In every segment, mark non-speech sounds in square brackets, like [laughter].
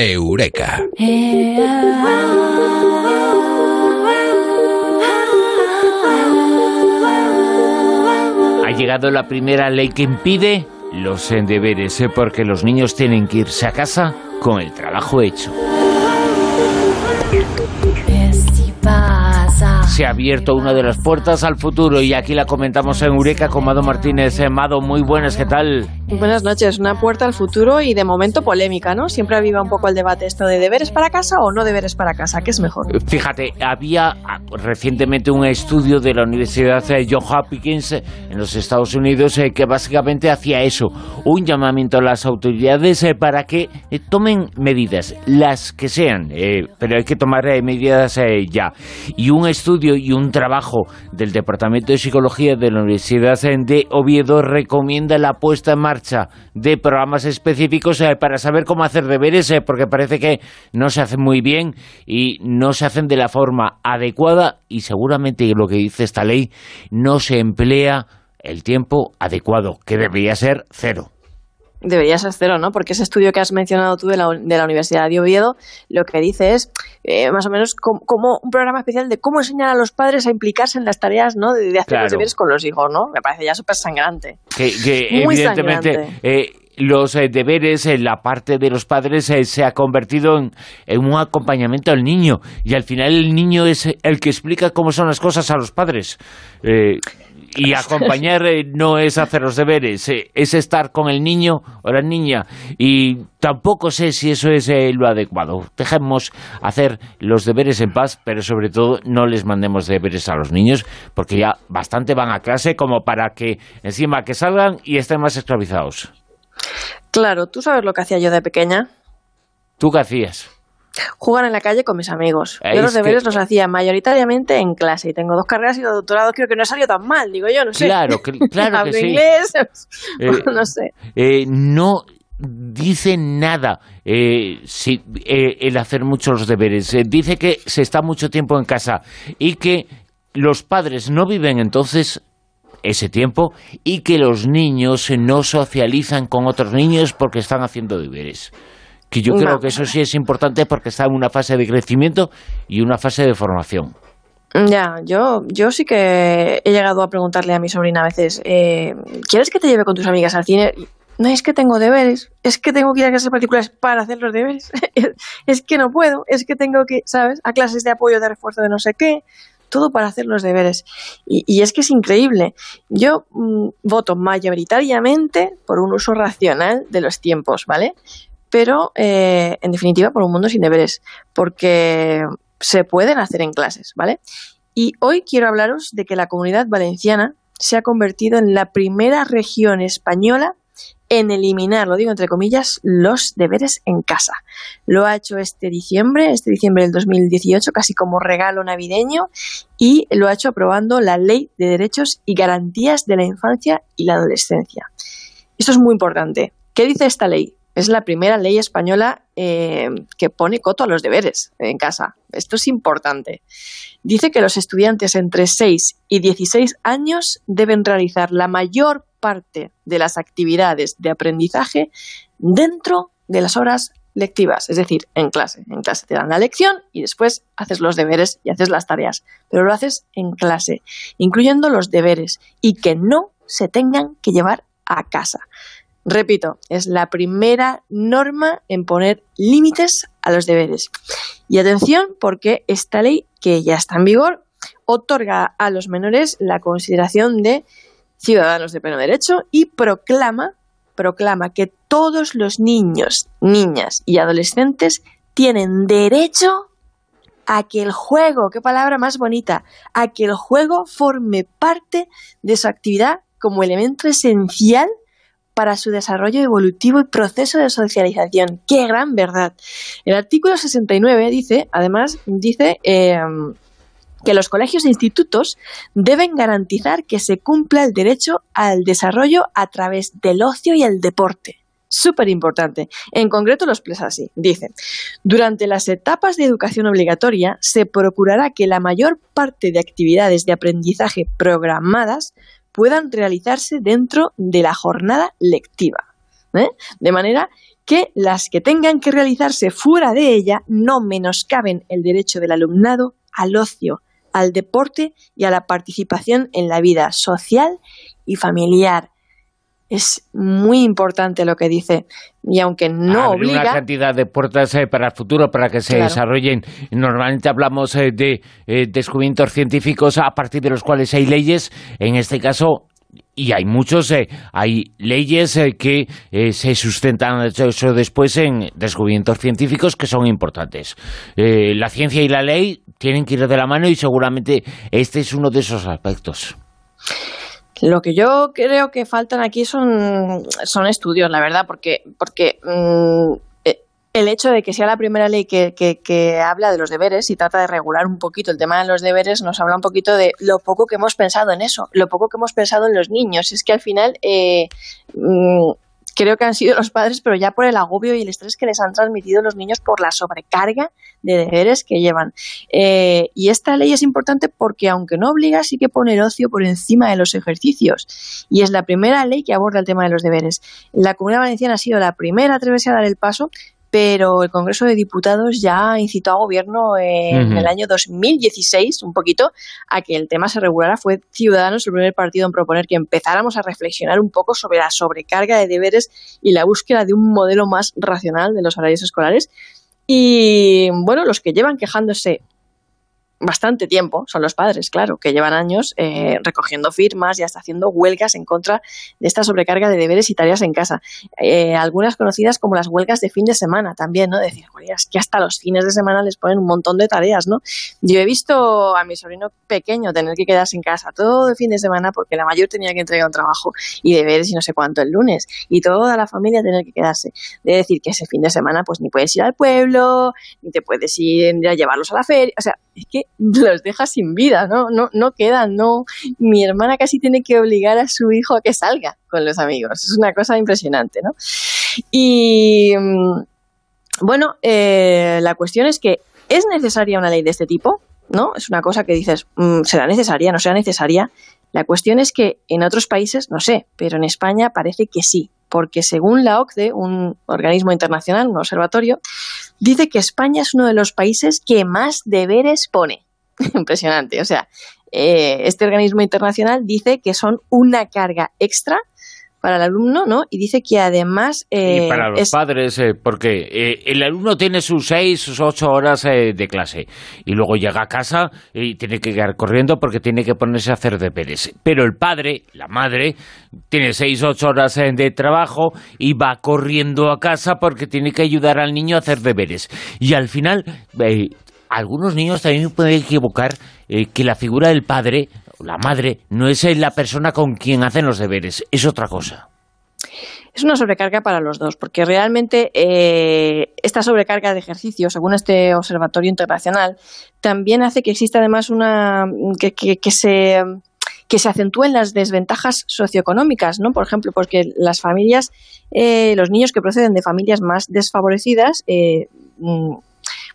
Eureka. Ha llegado la primera ley que impide los deberes, ¿eh? porque los niños tienen que irse a casa con el trabajo hecho. Se ha abierto una de las puertas al futuro y aquí la comentamos en Eureka con Mado Martínez. Eh, Mado, muy buenas, ¿qué tal? Buenas noches, una puerta al futuro y de momento polémica, ¿no? Siempre aviva un poco el debate esto de deberes para casa o no deberes para casa, ¿qué es mejor? Fíjate, había ah, recientemente un estudio de la Universidad John Hopkins eh, en los Estados Unidos eh, que básicamente hacía eso, un llamamiento a las autoridades eh, para que tomen medidas, las que sean, pero hay que tomar medidas ya. Y un estudio y un trabajo del Departamento de Psicología de la Universidad de Oviedo recomienda la puesta en marcha de programas específicos eh, para saber cómo hacer deberes, eh, porque parece que no se hacen muy bien y no se hacen de la forma adecuada y seguramente lo que dice esta ley no se emplea el tiempo adecuado, que debería ser cero. Debería ser cero, ¿no? Porque ese estudio que has mencionado tú de la, de la Universidad de Oviedo lo que dice es eh, más o menos como, un programa especial de cómo enseñar a los padres a implicarse en las tareas ¿no? de, hacer los deberes con los hijos, ¿no? Me parece ya súper sangrante. Que, evidentemente... Eh, los eh, deberes en la parte de los padres se ha convertido en, en, un acompañamiento al niño y al final el niño es el que explica cómo son las cosas a los padres y acompañar eh, no es hacer los deberes, eh, es estar con el niño o la niña. Y tampoco sé si eso es eh, lo adecuado. Dejemos hacer los deberes en paz, pero sobre todo no les mandemos deberes a los niños, porque ya bastante van a clase como para que encima que salgan y estén más esclavizados. Claro, ¿tú sabes lo que hacía yo de pequeña? ¿Tú qué hacías? Jugar en la calle con mis amigos. yo los deberes los hacía mayoritariamente en clase y tengo dos carreras y dos doctorados, creo que no ha salido tan mal, digo yo, no sé. Claro, [laughs] claro que sí. inglés, [laughs] eh, [laughs] no sé. Eh, no dice nada eh, el hacer muchos deberes. dice que se está mucho tiempo en casa y que los padres no viven entonces ese tiempo y que los niños no socializan con otros niños porque están haciendo deberes que yo creo que eso sí es importante porque está en una fase de crecimiento y una fase de formación. Ya, yo, yo sí que he llegado a preguntarle a mi sobrina a veces, eh, ¿quieres que te lleve con tus amigas al cine? No es que tengo deberes, es que tengo que ir a clases particulares para hacer los deberes, [laughs] es que no puedo, es que tengo que, ¿sabes? A clases de apoyo, de refuerzo de no sé qué, todo para hacer los deberes. Y, es que es increíble. Yo mm, voto mayoritariamente por un uso racional de los tiempos, ¿vale? Pero eh, en definitiva por un mundo sin deberes, porque se pueden hacer en clases, ¿vale? Y hoy quiero hablaros de que la comunidad valenciana se ha convertido en la primera región española en eliminar, lo digo entre comillas, los deberes en casa. Lo ha hecho este diciembre, este diciembre del 2018, casi como regalo navideño, y lo ha hecho aprobando la Ley de Derechos y Garantías de la Infancia y la Adolescencia. Esto es muy importante. ¿Qué dice esta ley? Es la primera ley española eh, que pone coto a los deberes en casa. Esto es importante. Dice que los estudiantes entre 6 y 16 años deben realizar la mayor parte de las actividades de aprendizaje dentro de las horas lectivas, es decir, en clase. En clase te dan la lección y después haces los deberes y haces las tareas, pero lo haces en clase, incluyendo los deberes y que no se tengan que llevar a casa. Repito, es la primera norma en poner límites a los deberes. Y atención, porque esta ley, que ya está en vigor, otorga a los menores la consideración de ciudadanos de pleno derecho y proclama, proclama que todos los niños, niñas y adolescentes tienen derecho a que el juego, qué palabra más bonita, a que el juego forme parte de su actividad como elemento esencial para su desarrollo evolutivo y proceso de socialización. ¡Qué gran verdad! El artículo 69 dice, además, dice em, que los colegios e institutos deben garantizar que se cumpla el derecho al desarrollo a través del ocio y el deporte. Súper importante. En concreto lo expresa así. Dice, durante las etapas de educación obligatoria se procurará que la mayor parte de actividades de aprendizaje programadas puedan realizarse dentro de la jornada lectiva. ¿eh? De manera que las que tengan que realizarse fuera de ella no menoscaben el derecho del alumnado al ocio, al deporte y a la participación en la vida social y familiar. Es muy importante lo que dice y aunque no obliga una cantidad de puertas eh, para el futuro para que se desarrollen normalmente hablamos eh, de eh, descubrimientos científicos a partir de los cuales hay leyes en este caso y hay muchos, eh, hay leyes eh, que eh, se sustentan eso después en descubrimientos científicos que son importantes. la ciencia y la ley tienen que ir de la mano y seguramente este es uno de esos aspectos. Lo que yo creo que faltan aquí son, son estudios, la verdad, porque, porque mm, el hecho de que sea la primera ley que, que, habla de los deberes y trata de regular un poquito el tema de los deberes, nos habla un poquito de lo poco que hemos pensado en eso, lo poco que hemos pensado en los niños. Es que al final eh, mm, creo que han sido los padres, pero ya por el agobio y el estrés que les han transmitido los niños por la sobrecarga de deberes que llevan. Eh, y esta ley es importante porque, aunque no obliga, sí que pone el ocio por encima de los ejercicios. Y es la primera ley que aborda el tema de los deberes. La Comunidad Valenciana ha sido la primera a atreverse a dar el paso, pero el Congreso de Diputados ya incitó al Gobierno en el año 2016, un poquito, a que el tema se regulara. Fue Ciudadanos el primer partido en proponer que empezáramos a reflexionar un poco sobre la sobrecarga de deberes y la búsqueda de un modelo más racional de los horarios escolares. Y bueno, los que llevan quejándose bastante tiempo, son los padres, claro, que llevan años eh, recogiendo firmas y hasta haciendo huelgas en contra de esta sobrecarga de deberes y tareas en casa. Eh, algunas conocidas como las huelgas de fin de semana también, ¿no? Decir, es que hasta los fines de semana les ponen un montón de tareas, ¿no? Yo he visto a mi sobrino pequeño tener que quedarse en casa todo el fin de semana porque la mayor tenía que entregar un trabajo y deberes y no sé cuánto el lunes y toda la familia tener que quedarse. De decir que ese fin de semana pues ni puedes ir al pueblo, ni te puedes ir a llevarlos a la feria, o sea, es que los deja sin vida, ¿no? No, no quedan, no. Mi hermana casi tiene que obligar a su hijo a que salga con los amigos. Es una cosa impresionante, ¿no? Y mm, bueno, eh, la cuestión es que ¿es necesaria una ley de este tipo? ¿No? Es una cosa que dices, mm, ¿será necesaria? ¿No será necesaria? La cuestión es que en otros países, no sé, pero en España parece que sí, porque según la OCDE, un organismo internacional, un observatorio, dice que España es uno de los países que más deberes pone. [laughs] Impresionante. O sea, eh, este organismo internacional dice que son una carga extra para el alumno, ¿no? Y dice que además... Eh, y para los padres, eh, porque eh, el alumno tiene sus seis, sus ocho horas de clase y luego llega a casa y tiene que quedar corriendo porque tiene que ponerse a hacer deberes. Pero el padre, la madre, tiene seis, ocho horas de trabajo y va corriendo a casa porque tiene que ayudar al niño a hacer deberes. Y al final algunos niños también pueden equivocar eh, que la figura del padre, la madre, no es la persona con quien hacen los deberes, es otra cosa. Es una sobrecarga para los dos, porque realmente eh, esta sobrecarga de ejercicio, según este observatorio internacional, también hace que exista además una que, se que se acentúen las desventajas socioeconómicas, ¿no? Por ejemplo, porque las familias, eh, los niños que proceden de familias más desfavorecidas, mm,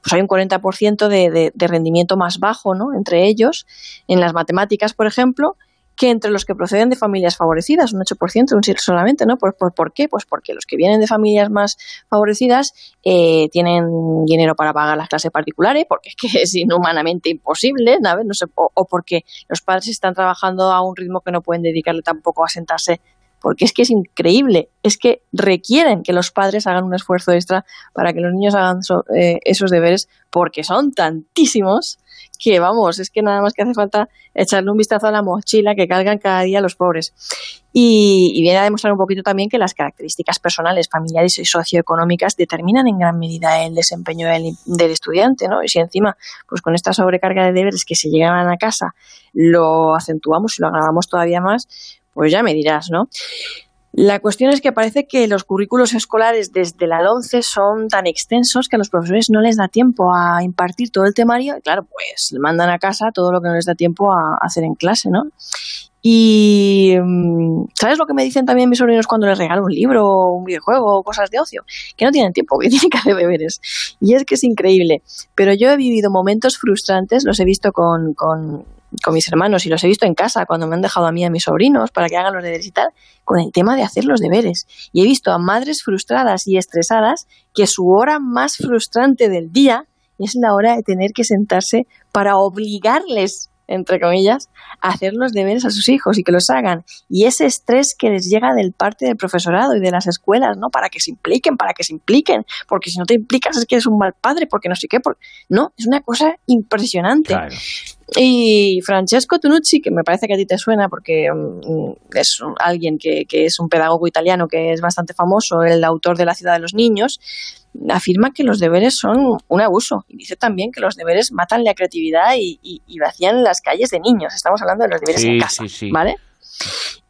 pues hay un 40% de, de, rendimiento más bajo ¿no? entre ellos, en las matemáticas, por ejemplo, que entre los que proceden de familias favorecidas, un 8%, un 7% solamente, ¿no? ¿Por, por, qué? Pues porque los que vienen de familias más favorecidas eh, tienen dinero para pagar las clases particulares, porque es que [laughs] es inhumanamente imposible, ¿sabes? No sé, o, o, porque los padres están trabajando a un ritmo que no pueden dedicarle tampoco a sentarse porque es que es increíble, es que requieren que los padres hagan un esfuerzo extra para que los niños hagan eh, esos deberes, porque son tantísimos que vamos, es que nada más que hace falta echarle un vistazo a la mochila que cargan cada día los pobres. Y, viene a demostrar un poquito también que las características personales, familiares y socioeconómicas determinan en gran medida el desempeño del, estudiante, ¿no? Y si encima, pues con esta sobrecarga de deberes que se llegan a casa, lo acentuamos y lo agravamos todavía más, pues ya me dirás, ¿no? La cuestión es que parece que los currículos escolares desde la 11 son tan extensos que a los profesores no les da tiempo a impartir todo el temario y claro, pues le mandan a casa todo lo que no les da tiempo a hacer en clase, ¿no? Y mm, ¿sabes lo que me dicen también mis sobrinos cuando les regalo un libro, un videojuego cosas de ocio? Que no tienen tiempo, que [laughs] tienen que hacer deberes. Y es que es increíble. Pero yo he vivido momentos frustrantes, los he visto con, con con mis hermanos y los he visto en casa cuando me han dejado a mí y a mis sobrinos para que hagan los deberes y tal, con el tema de hacer los deberes. Y he visto a madres frustradas y estresadas que su hora más frustrante del día es la hora de tener que sentarse para obligarles entre comillas, hacer los deberes a sus hijos y que los hagan. Y ese estrés que les llega del parte del profesorado y de las escuelas, ¿no? Para que se impliquen, para que se impliquen, porque si no te implicas es que eres un mal padre, porque no sé qué. No, es una cosa impresionante. Y Francesco Tunucci, que me parece que a ti te suena porque mm, es alguien que, que es un pedagogo italiano que es bastante famoso, el autor de La ciudad de los niños, afirma que los deberes son un abuso y dice también que los deberes matan la creatividad y, vacían las calles de niños. Estamos hablando de los deberes en casa, ¿vale?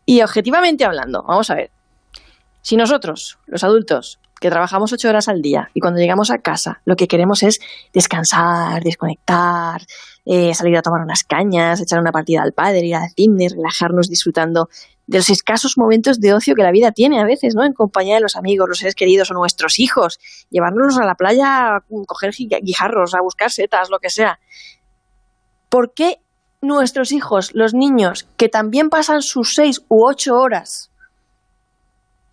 Y objetivamente hablando, vamos a ver, si nosotros, los adultos, que trabajamos ocho horas al día y cuando llegamos a casa lo que queremos es descansar, desconectar, eh, salir a tomar unas cañas, echar una partida al padre, ir al cine, relajarnos disfrutando de los escasos momentos de ocio que la vida tiene a veces, ¿no? En compañía de los amigos, los seres queridos o nuestros hijos, llevárnoslos a la playa, coger guijarros, a buscar setas, lo que sea. ¿Por qué nuestros hijos, los niños, que también pasan sus seis u ocho horas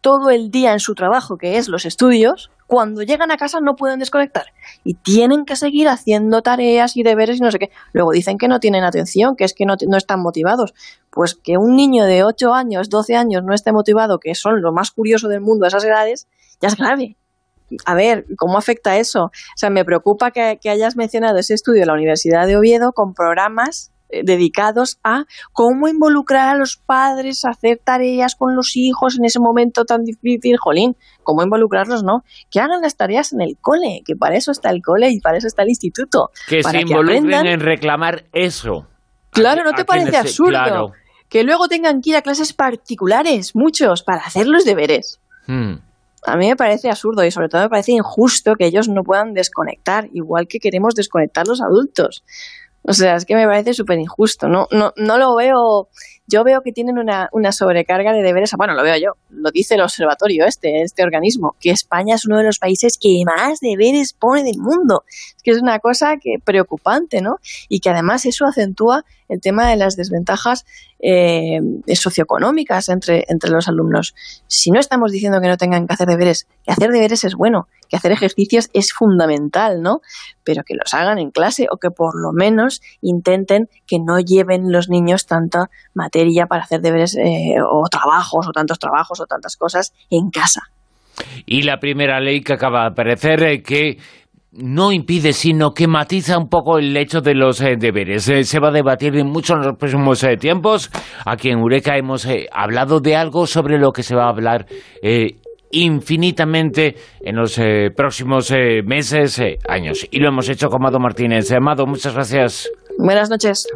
todo el día en su trabajo, que es los estudios, cuando llegan a casa no pueden desconectar y tienen que seguir haciendo tareas y deberes y no sé qué. Luego dicen que no tienen atención, que es que no, están motivados. Pues que un niño de 8 años, 12 años no esté motivado, que son lo más curioso del mundo a esas edades, ya es grave. A ver, ¿cómo afecta eso? O sea, me preocupa que, hayas mencionado ese estudio en la Universidad de Oviedo con programas dedicados a cómo involucrar a los padres a hacer tareas con los hijos en ese momento tan difícil, jolín, cómo involucrarlos, ¿no? Que hagan las tareas en el cole, que para eso está el cole y para eso está el instituto. Que se involucren en reclamar eso. Claro, ¿no te parece absurdo? Que luego tengan que ir a clases particulares, muchos, para hacer los deberes. Hmm. A mí me parece absurdo y sobre todo me parece injusto que ellos no puedan desconectar, igual que queremos desconectar los adultos. O sea, es que me parece súper injusto. No, no, no lo veo. Yo veo que tienen una, una, sobrecarga de deberes. Bueno, lo veo yo. Lo dice el observatorio este, este organismo, que España es uno de los países que más deberes pone del mundo. Es que es una cosa que preocupante, ¿no? Y que además eso acentúa el tema de las desventajas eh, socioeconómicas entre, entre los alumnos. Si no estamos diciendo que no tengan que hacer deberes, que hacer deberes es bueno, que hacer ejercicios es fundamental, ¿no? Pero que los hagan en clase o que por lo menos intenten que no lleven los niños tanta materia para hacer deberes eh, o trabajos o tantos trabajos o tantas cosas en casa. Y la primera ley que acaba de aparecer, eh, que no impide, sino que matiza un poco el hecho de los eh, deberes. Eh, se va a debatir mucho en los próximos eh, tiempos. Aquí en Eureka hemos hablado de algo sobre lo que se va a hablar infinitamente en los próximos meses, años. Y lo hemos hecho con Mado Martínez. Amado, muchas gracias. Buenas noches.